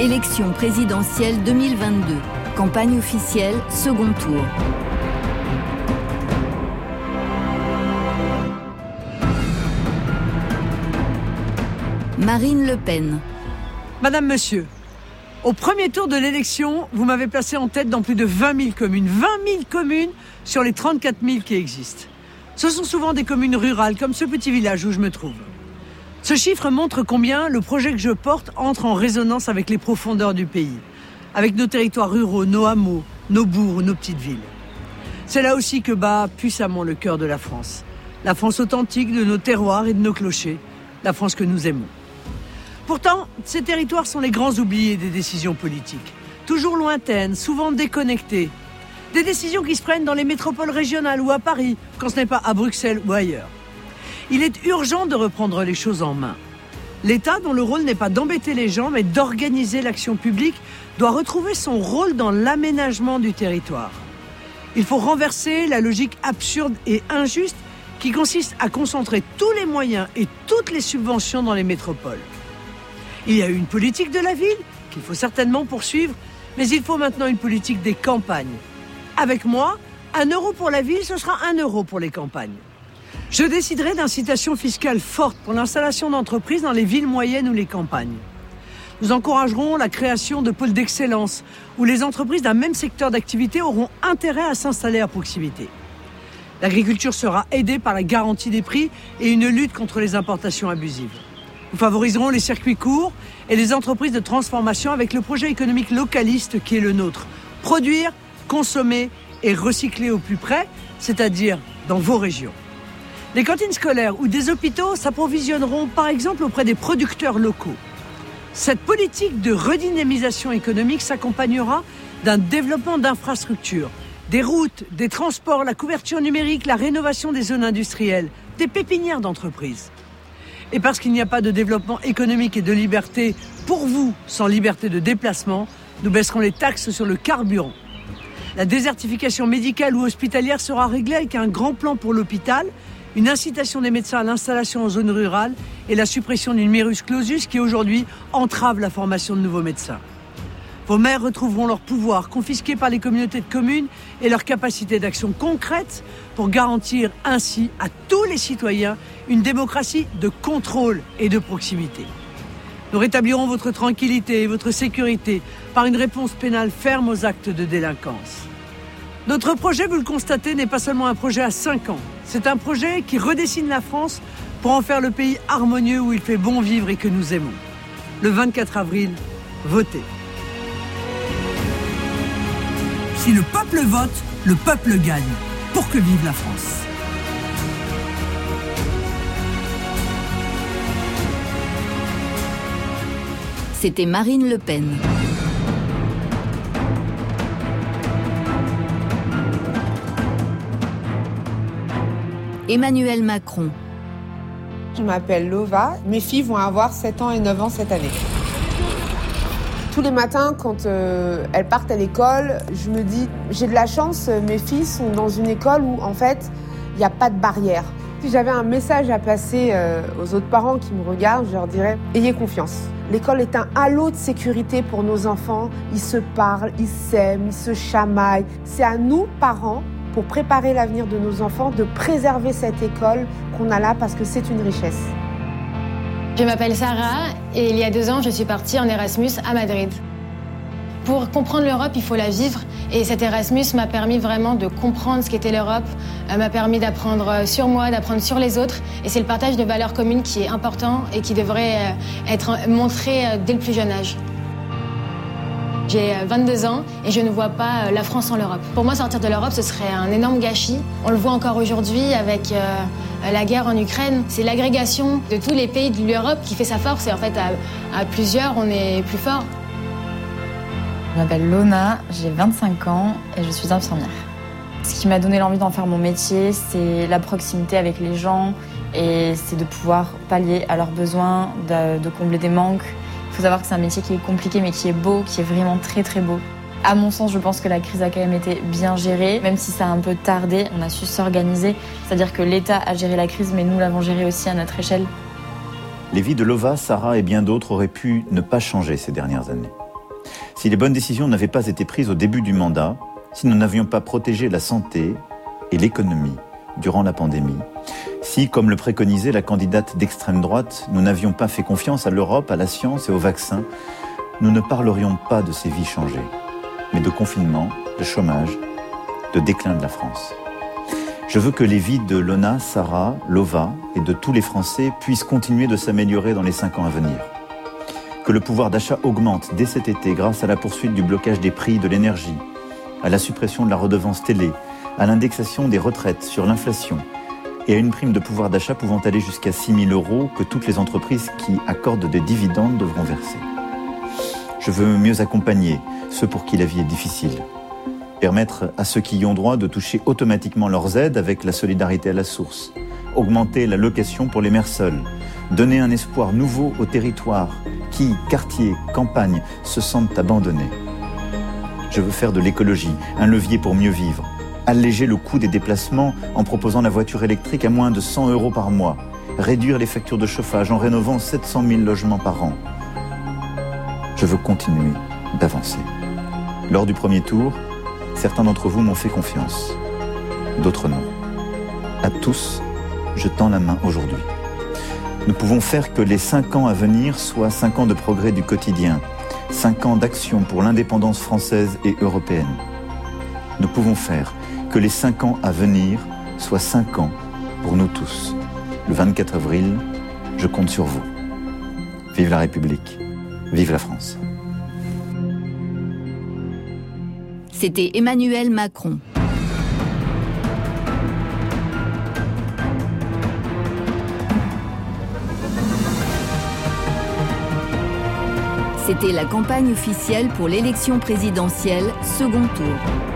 Élection présidentielle 2022. Campagne officielle, second tour. Marine Le Pen. Madame, Monsieur, au premier tour de l'élection, vous m'avez placé en tête dans plus de 20 000 communes. 20 000 communes sur les 34 000 qui existent. Ce sont souvent des communes rurales, comme ce petit village où je me trouve. Ce chiffre montre combien le projet que je porte entre en résonance avec les profondeurs du pays, avec nos territoires ruraux, nos hameaux, nos bourgs, nos petites villes. C'est là aussi que bat puissamment le cœur de la France. La France authentique de nos terroirs et de nos clochers, la France que nous aimons. Pourtant, ces territoires sont les grands oubliés des décisions politiques. Toujours lointaines, souvent déconnectées. Des décisions qui se prennent dans les métropoles régionales ou à Paris, quand ce n'est pas à Bruxelles ou ailleurs. Il est urgent de reprendre les choses en main. L'État, dont le rôle n'est pas d'embêter les gens, mais d'organiser l'action publique, doit retrouver son rôle dans l'aménagement du territoire. Il faut renverser la logique absurde et injuste qui consiste à concentrer tous les moyens et toutes les subventions dans les métropoles. Il y a eu une politique de la ville qu'il faut certainement poursuivre, mais il faut maintenant une politique des campagnes. Avec moi, un euro pour la ville, ce sera un euro pour les campagnes. Je déciderai d'incitations fiscales fortes pour l'installation d'entreprises dans les villes moyennes ou les campagnes. Nous encouragerons la création de pôles d'excellence où les entreprises d'un même secteur d'activité auront intérêt à s'installer à proximité. L'agriculture sera aidée par la garantie des prix et une lutte contre les importations abusives. Nous favoriserons les circuits courts et les entreprises de transformation avec le projet économique localiste qui est le nôtre. Produire, consommer et recycler au plus près, c'est-à-dire dans vos régions. Les cantines scolaires ou des hôpitaux s'approvisionneront par exemple auprès des producteurs locaux. Cette politique de redynamisation économique s'accompagnera d'un développement d'infrastructures, des routes, des transports, la couverture numérique, la rénovation des zones industrielles, des pépinières d'entreprises. Et parce qu'il n'y a pas de développement économique et de liberté pour vous sans liberté de déplacement, nous baisserons les taxes sur le carburant. La désertification médicale ou hospitalière sera réglée avec un grand plan pour l'hôpital, une incitation des médecins à l'installation en zone rurale et la suppression du numerus clausus qui aujourd'hui entrave la formation de nouveaux médecins. Vos maires retrouveront leur pouvoir confisqué par les communautés de communes et leur capacité d'action concrète pour garantir ainsi à tous les citoyens une démocratie de contrôle et de proximité. Nous rétablirons votre tranquillité et votre sécurité par une réponse pénale ferme aux actes de délinquance. Notre projet, vous le constatez, n'est pas seulement un projet à 5 ans. C'est un projet qui redessine la France pour en faire le pays harmonieux où il fait bon vivre et que nous aimons. Le 24 avril, votez. Si le peuple vote, le peuple gagne. Pour que vive la France. C'était Marine Le Pen. Emmanuel Macron. Je m'appelle Lova. Mes filles vont avoir 7 ans et 9 ans cette année. Tous les matins, quand euh, elles partent à l'école, je me dis, j'ai de la chance, mes filles sont dans une école où, en fait, il n'y a pas de barrière. Si j'avais un message à passer euh, aux autres parents qui me regardent, je leur dirais, ayez confiance. L'école est un halo de sécurité pour nos enfants. Ils se parlent, ils s'aiment, ils se chamaillent. C'est à nous, parents, pour préparer l'avenir de nos enfants, de préserver cette école qu'on a là parce que c'est une richesse. Je m'appelle Sarah et il y a deux ans, je suis partie en Erasmus à Madrid. Pour comprendre l'Europe, il faut la vivre et cet Erasmus m'a permis vraiment de comprendre ce qu'était l'Europe, euh, m'a permis d'apprendre sur moi, d'apprendre sur les autres et c'est le partage de valeurs communes qui est important et qui devrait euh, être montré euh, dès le plus jeune âge. J'ai 22 ans et je ne vois pas la France en l'Europe. Pour moi, sortir de l'Europe, ce serait un énorme gâchis. On le voit encore aujourd'hui avec la guerre en Ukraine. C'est l'agrégation de tous les pays de l'Europe qui fait sa force et en fait, à, plusieurs, on est plus fort. Je m'appelle Lona, j'ai 25 ans et je suis infirmière. Ce qui m'a donné l'envie d'en faire mon métier, c'est la proximité avec les gens et c'est de pouvoir pallier à leurs besoins, de combler des manques. Faut savoir que c'est un métier qui est compliqué mais qui est beau, qui est vraiment très très beau. À mon sens, je pense que la crise a quand même été bien gérée, même si ça a un peu tardé, on a su s'organiser. C'est-à-dire que l'État a géré la crise, mais nous l'avons gérée aussi à notre échelle. Les vies de Lova, Sarah et bien d'autres auraient pu ne pas changer ces dernières années. Si les bonnes décisions n'avaient pas été prises au début du mandat, si nous n'avions pas protégé la santé et l'économie durant la pandémie, si, comme le préconisait la candidate d'extrême droite, nous n'avions pas fait confiance à l'Europe, à la science et au vaccin, nous ne parlerions pas de ces vies changées, mais de confinement, de chômage, de déclin de la France. Je veux que les vies de Lona, Sarah, Lova et de tous les Français puissent continuer de s'améliorer dans les cinq ans à venir. Que le pouvoir d'achat augmente dès cet été grâce à la poursuite du blocage des prix de l'énergie, à la suppression de la redevance télé, à l'indexation des retraites sur l'inflation et à une prime de pouvoir d'achat pouvant aller jusqu'à 6 000 euros que toutes les entreprises qui accordent des dividendes devront verser. Je veux mieux accompagner ceux pour qui la vie est difficile permettre à ceux qui y ont droit de toucher automatiquement leurs aides avec la solidarité à la source, augmenter la location pour les mères seules, donner un espoir nouveau aux territoires qui, quartiers, campagnes, se sentent abandonnés. Je veux faire de l'écologie un levier pour mieux vivre, alléger le coût des déplacements en proposant la voiture électrique à moins de 100 euros par mois, réduire les factures de chauffage en rénovant 700 000 logements par an. Je veux continuer d'avancer. Lors du premier tour, Certains d'entre vous m'ont fait confiance, d'autres non. À tous, je tends la main aujourd'hui. Nous pouvons faire que les cinq ans à venir soient cinq ans de progrès du quotidien, cinq ans d'action pour l'indépendance française et européenne. Nous pouvons faire que les cinq ans à venir soient cinq ans pour nous tous. Le 24 avril, je compte sur vous. Vive la République, vive la France. C'était Emmanuel Macron. C'était la campagne officielle pour l'élection présidentielle second tour.